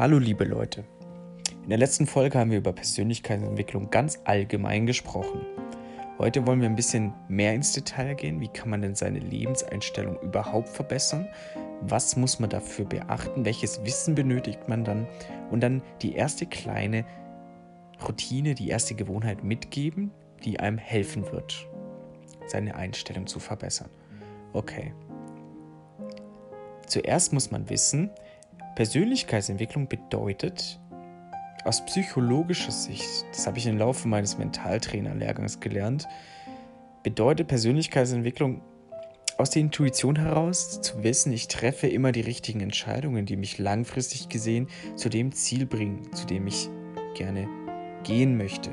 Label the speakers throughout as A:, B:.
A: Hallo liebe Leute. In der letzten Folge haben wir über Persönlichkeitsentwicklung ganz allgemein gesprochen. Heute wollen wir ein bisschen mehr ins Detail gehen. Wie kann man denn seine Lebenseinstellung überhaupt verbessern? Was muss man dafür beachten? Welches Wissen benötigt man dann? Und dann die erste kleine Routine, die erste Gewohnheit mitgeben, die einem helfen wird, seine Einstellung zu verbessern. Okay. Zuerst muss man wissen, Persönlichkeitsentwicklung bedeutet aus psychologischer Sicht, das habe ich im Laufe meines Mentaltrainer-Lehrgangs gelernt, bedeutet Persönlichkeitsentwicklung aus der Intuition heraus zu wissen, ich treffe immer die richtigen Entscheidungen, die mich langfristig gesehen zu dem Ziel bringen, zu dem ich gerne gehen möchte.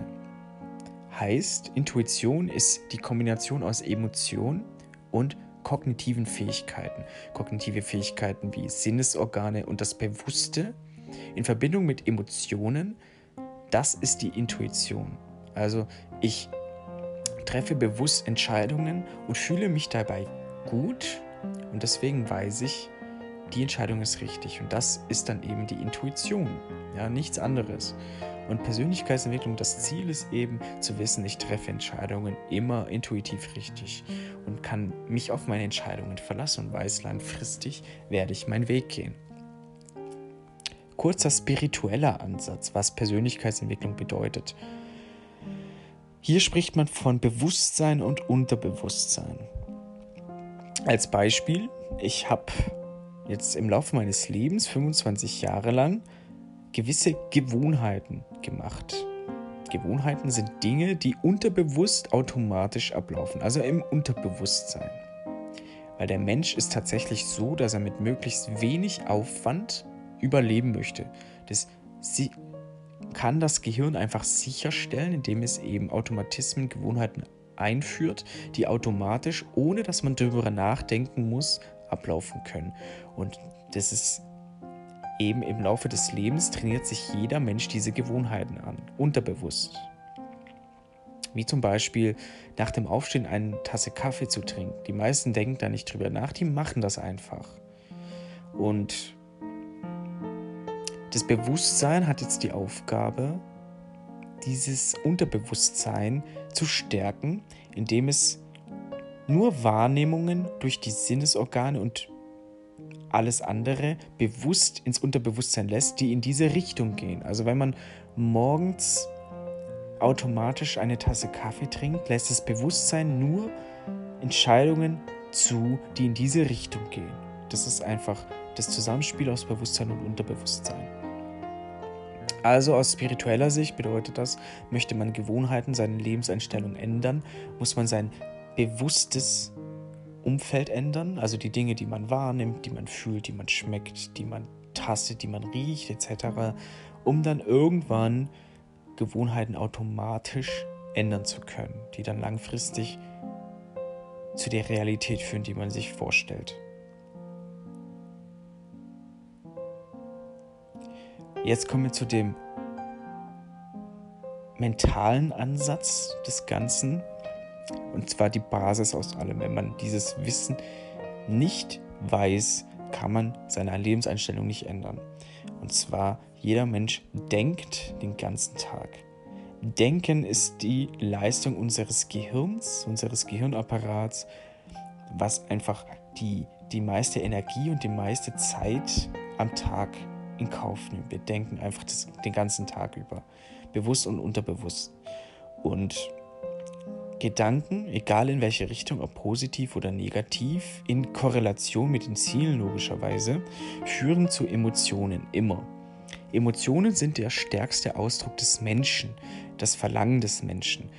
A: Heißt, Intuition ist die Kombination aus Emotion und kognitiven Fähigkeiten. Kognitive Fähigkeiten wie Sinnesorgane und das Bewusste in Verbindung mit Emotionen, das ist die Intuition. Also ich treffe bewusst Entscheidungen und fühle mich dabei gut und deswegen weiß ich, die Entscheidung ist richtig und das ist dann eben die Intuition, ja, nichts anderes. Und Persönlichkeitsentwicklung, das Ziel ist eben zu wissen, ich treffe Entscheidungen immer intuitiv richtig und kann mich auf meine Entscheidungen verlassen und weiß, langfristig werde ich meinen Weg gehen. Kurzer spiritueller Ansatz, was Persönlichkeitsentwicklung bedeutet. Hier spricht man von Bewusstsein und Unterbewusstsein. Als Beispiel, ich habe jetzt im Laufe meines Lebens 25 Jahre lang gewisse Gewohnheiten gemacht. Gewohnheiten sind Dinge, die unterbewusst automatisch ablaufen, also im Unterbewusstsein. Weil der Mensch ist tatsächlich so, dass er mit möglichst wenig Aufwand überleben möchte. Das sie kann das Gehirn einfach sicherstellen, indem es eben Automatismen, Gewohnheiten einführt, die automatisch, ohne dass man darüber nachdenken muss, ablaufen können. Und das ist eben im Laufe des Lebens trainiert sich jeder Mensch diese Gewohnheiten an, unterbewusst. Wie zum Beispiel nach dem Aufstehen eine Tasse Kaffee zu trinken. Die meisten denken da nicht drüber nach, die machen das einfach. Und das Bewusstsein hat jetzt die Aufgabe, dieses Unterbewusstsein zu stärken, indem es nur Wahrnehmungen durch die Sinnesorgane und alles andere bewusst ins Unterbewusstsein lässt, die in diese Richtung gehen. Also wenn man morgens automatisch eine Tasse Kaffee trinkt, lässt das Bewusstsein nur Entscheidungen zu, die in diese Richtung gehen. Das ist einfach das Zusammenspiel aus Bewusstsein und Unterbewusstsein. Also aus spiritueller Sicht bedeutet das, möchte man Gewohnheiten, seine Lebenseinstellung ändern, muss man sein bewusstes Umfeld ändern, also die Dinge, die man wahrnimmt, die man fühlt, die man schmeckt, die man tastet, die man riecht etc., um dann irgendwann Gewohnheiten automatisch ändern zu können, die dann langfristig zu der Realität führen, die man sich vorstellt. Jetzt kommen wir zu dem mentalen Ansatz des Ganzen. Und zwar die Basis aus allem. Wenn man dieses Wissen nicht weiß, kann man seine Lebenseinstellung nicht ändern. Und zwar, jeder Mensch denkt den ganzen Tag. Denken ist die Leistung unseres Gehirns, unseres Gehirnapparats, was einfach die, die meiste Energie und die meiste Zeit am Tag in Kauf nimmt. Wir denken einfach das, den ganzen Tag über, bewusst und unterbewusst. Und Gedanken, egal in welche Richtung, ob positiv oder negativ, in Korrelation mit den Zielen logischerweise, führen zu Emotionen immer. Emotionen sind der stärkste Ausdruck des Menschen, das Verlangen des Menschen.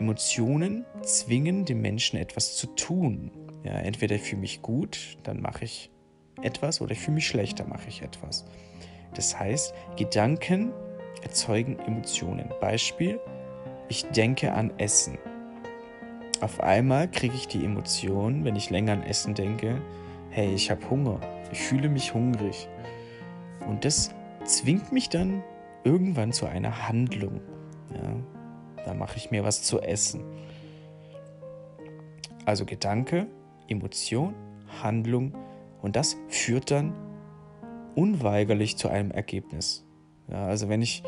A: Emotionen zwingen den Menschen etwas zu tun. Ja, entweder ich fühle mich gut, dann mache ich etwas, oder ich fühle mich schlechter, mache ich etwas. Das heißt, Gedanken erzeugen Emotionen. Beispiel, ich denke an Essen. Auf einmal kriege ich die Emotion, wenn ich länger an Essen denke, hey, ich habe Hunger, ich fühle mich hungrig. Und das zwingt mich dann irgendwann zu einer Handlung. Ja, da mache ich mir was zu essen. Also Gedanke, Emotion, Handlung und das führt dann unweigerlich zu einem Ergebnis. Ja, also wenn ich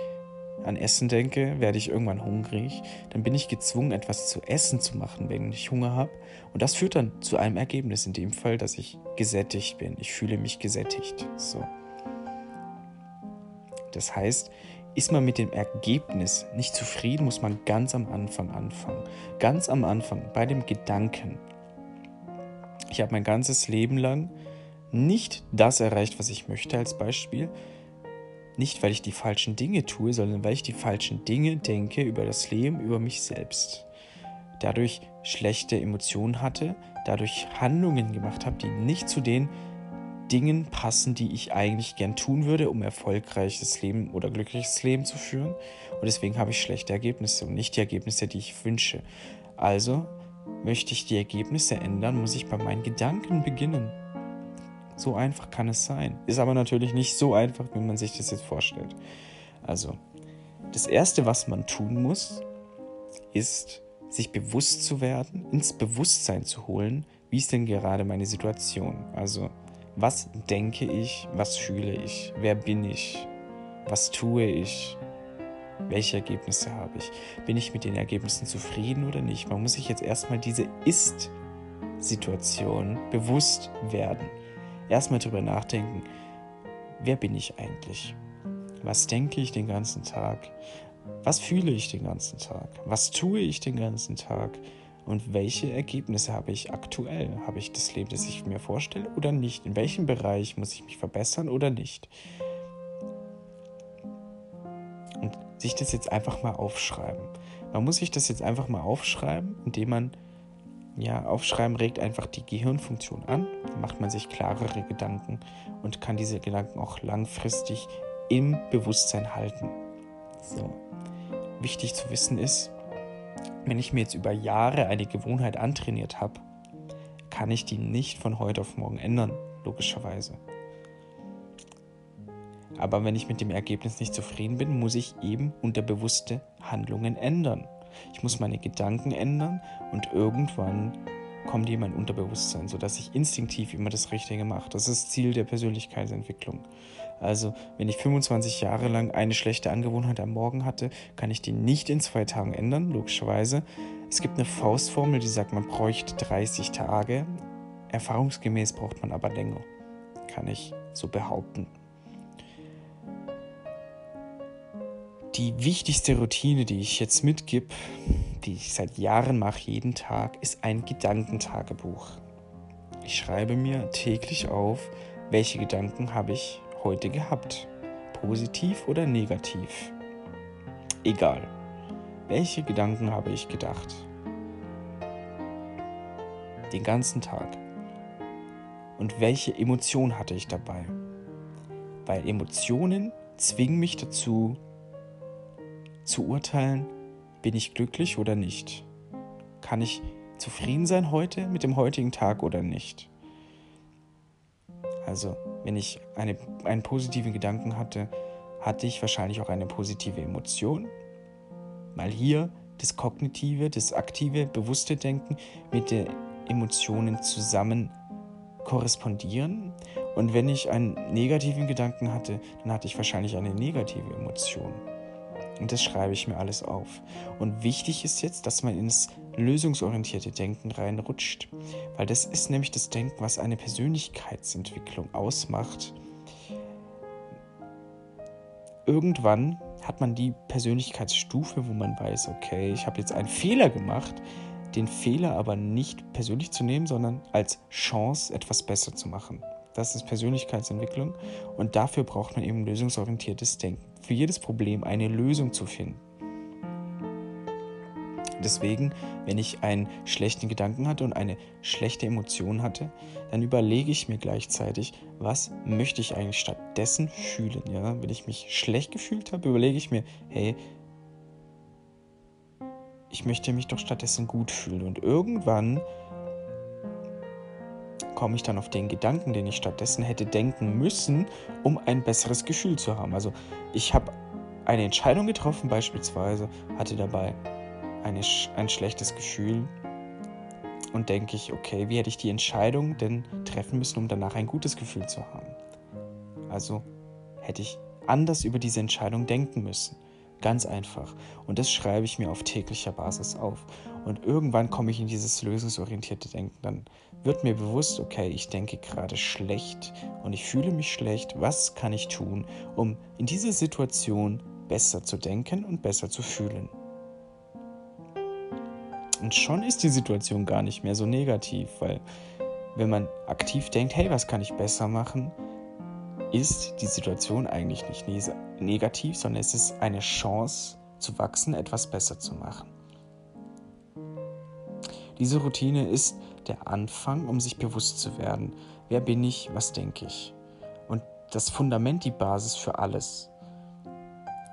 A: an Essen denke, werde ich irgendwann hungrig. Dann bin ich gezwungen, etwas zu essen zu machen, wenn ich Hunger habe. Und das führt dann zu einem Ergebnis, in dem Fall, dass ich gesättigt bin. Ich fühle mich gesättigt. So. Das heißt, ist man mit dem Ergebnis nicht zufrieden, muss man ganz am Anfang anfangen. Ganz am Anfang, bei dem Gedanken. Ich habe mein ganzes Leben lang nicht das erreicht, was ich möchte als Beispiel, nicht, weil ich die falschen Dinge tue, sondern weil ich die falschen Dinge denke über das Leben, über mich selbst. Dadurch schlechte Emotionen hatte, dadurch Handlungen gemacht habe, die nicht zu den Dingen passen, die ich eigentlich gern tun würde, um erfolgreiches Leben oder glückliches Leben zu führen. Und deswegen habe ich schlechte Ergebnisse und nicht die Ergebnisse, die ich wünsche. Also möchte ich die Ergebnisse ändern, muss ich bei meinen Gedanken beginnen. So einfach kann es sein. Ist aber natürlich nicht so einfach, wie man sich das jetzt vorstellt. Also, das Erste, was man tun muss, ist, sich bewusst zu werden, ins Bewusstsein zu holen, wie ist denn gerade meine Situation? Also, was denke ich, was fühle ich, wer bin ich, was tue ich, welche Ergebnisse habe ich, bin ich mit den Ergebnissen zufrieden oder nicht? Man muss sich jetzt erstmal diese Ist-Situation bewusst werden erstmal drüber nachdenken, wer bin ich eigentlich? Was denke ich den ganzen Tag? Was fühle ich den ganzen Tag? Was tue ich den ganzen Tag? Und welche Ergebnisse habe ich aktuell? Habe ich das Leben, das ich mir vorstelle oder nicht? In welchem Bereich muss ich mich verbessern oder nicht? Und sich das jetzt einfach mal aufschreiben. Man muss sich das jetzt einfach mal aufschreiben, indem man ja, Aufschreiben regt einfach die Gehirnfunktion an, macht man sich klarere Gedanken und kann diese Gedanken auch langfristig im Bewusstsein halten. So. Wichtig zu wissen ist, wenn ich mir jetzt über Jahre eine Gewohnheit antrainiert habe, kann ich die nicht von heute auf morgen ändern, logischerweise. Aber wenn ich mit dem Ergebnis nicht zufrieden bin, muss ich eben unterbewusste Handlungen ändern. Ich muss meine Gedanken ändern und irgendwann kommt die in mein Unterbewusstsein, sodass ich instinktiv immer das Richtige mache. Das ist Ziel der Persönlichkeitsentwicklung. Also, wenn ich 25 Jahre lang eine schlechte Angewohnheit am Morgen hatte, kann ich die nicht in zwei Tagen ändern, logischerweise. Es gibt eine Faustformel, die sagt, man bräuchte 30 Tage. Erfahrungsgemäß braucht man aber länger. Kann ich so behaupten. Die wichtigste Routine, die ich jetzt mitgib, die ich seit Jahren mache, jeden Tag, ist ein Gedankentagebuch. Ich schreibe mir täglich auf, welche Gedanken habe ich heute gehabt. Positiv oder negativ. Egal. Welche Gedanken habe ich gedacht? Den ganzen Tag. Und welche Emotion hatte ich dabei? Weil Emotionen zwingen mich dazu, zu urteilen, bin ich glücklich oder nicht? Kann ich zufrieden sein heute mit dem heutigen Tag oder nicht? Also, wenn ich eine, einen positiven Gedanken hatte, hatte ich wahrscheinlich auch eine positive Emotion, weil hier das kognitive, das aktive, bewusste Denken mit den Emotionen zusammen korrespondieren. Und wenn ich einen negativen Gedanken hatte, dann hatte ich wahrscheinlich eine negative Emotion. Und das schreibe ich mir alles auf. Und wichtig ist jetzt, dass man ins lösungsorientierte Denken reinrutscht, weil das ist nämlich das Denken, was eine Persönlichkeitsentwicklung ausmacht. Irgendwann hat man die Persönlichkeitsstufe, wo man weiß, okay, ich habe jetzt einen Fehler gemacht, den Fehler aber nicht persönlich zu nehmen, sondern als Chance, etwas besser zu machen. Das ist Persönlichkeitsentwicklung und dafür braucht man eben lösungsorientiertes Denken. Für jedes Problem eine Lösung zu finden. Deswegen, wenn ich einen schlechten Gedanken hatte und eine schlechte Emotion hatte, dann überlege ich mir gleichzeitig, was möchte ich eigentlich stattdessen fühlen. Ja? Wenn ich mich schlecht gefühlt habe, überlege ich mir, hey, ich möchte mich doch stattdessen gut fühlen. Und irgendwann komme ich dann auf den Gedanken, den ich stattdessen hätte denken müssen, um ein besseres Gefühl zu haben. Also ich habe eine Entscheidung getroffen, beispielsweise, hatte dabei eine, ein schlechtes Gefühl und denke ich, okay, wie hätte ich die Entscheidung denn treffen müssen, um danach ein gutes Gefühl zu haben? Also hätte ich anders über diese Entscheidung denken müssen. Ganz einfach. Und das schreibe ich mir auf täglicher Basis auf. Und irgendwann komme ich in dieses lösungsorientierte Denken. Dann wird mir bewusst, okay, ich denke gerade schlecht und ich fühle mich schlecht. Was kann ich tun, um in dieser Situation besser zu denken und besser zu fühlen? Und schon ist die Situation gar nicht mehr so negativ, weil wenn man aktiv denkt, hey, was kann ich besser machen, ist die Situation eigentlich nicht negativ, sondern es ist eine Chance zu wachsen, etwas besser zu machen. Diese Routine ist der Anfang, um sich bewusst zu werden, wer bin ich, was denke ich. Und das Fundament, die Basis für alles.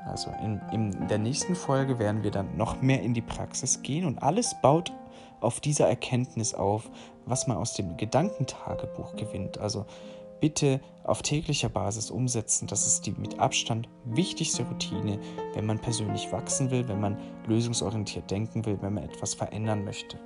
A: Also in, in der nächsten Folge werden wir dann noch mehr in die Praxis gehen und alles baut auf dieser Erkenntnis auf, was man aus dem Gedankentagebuch gewinnt. Also bitte auf täglicher Basis umsetzen. Das ist die mit Abstand wichtigste Routine, wenn man persönlich wachsen will, wenn man lösungsorientiert denken will, wenn man etwas verändern möchte.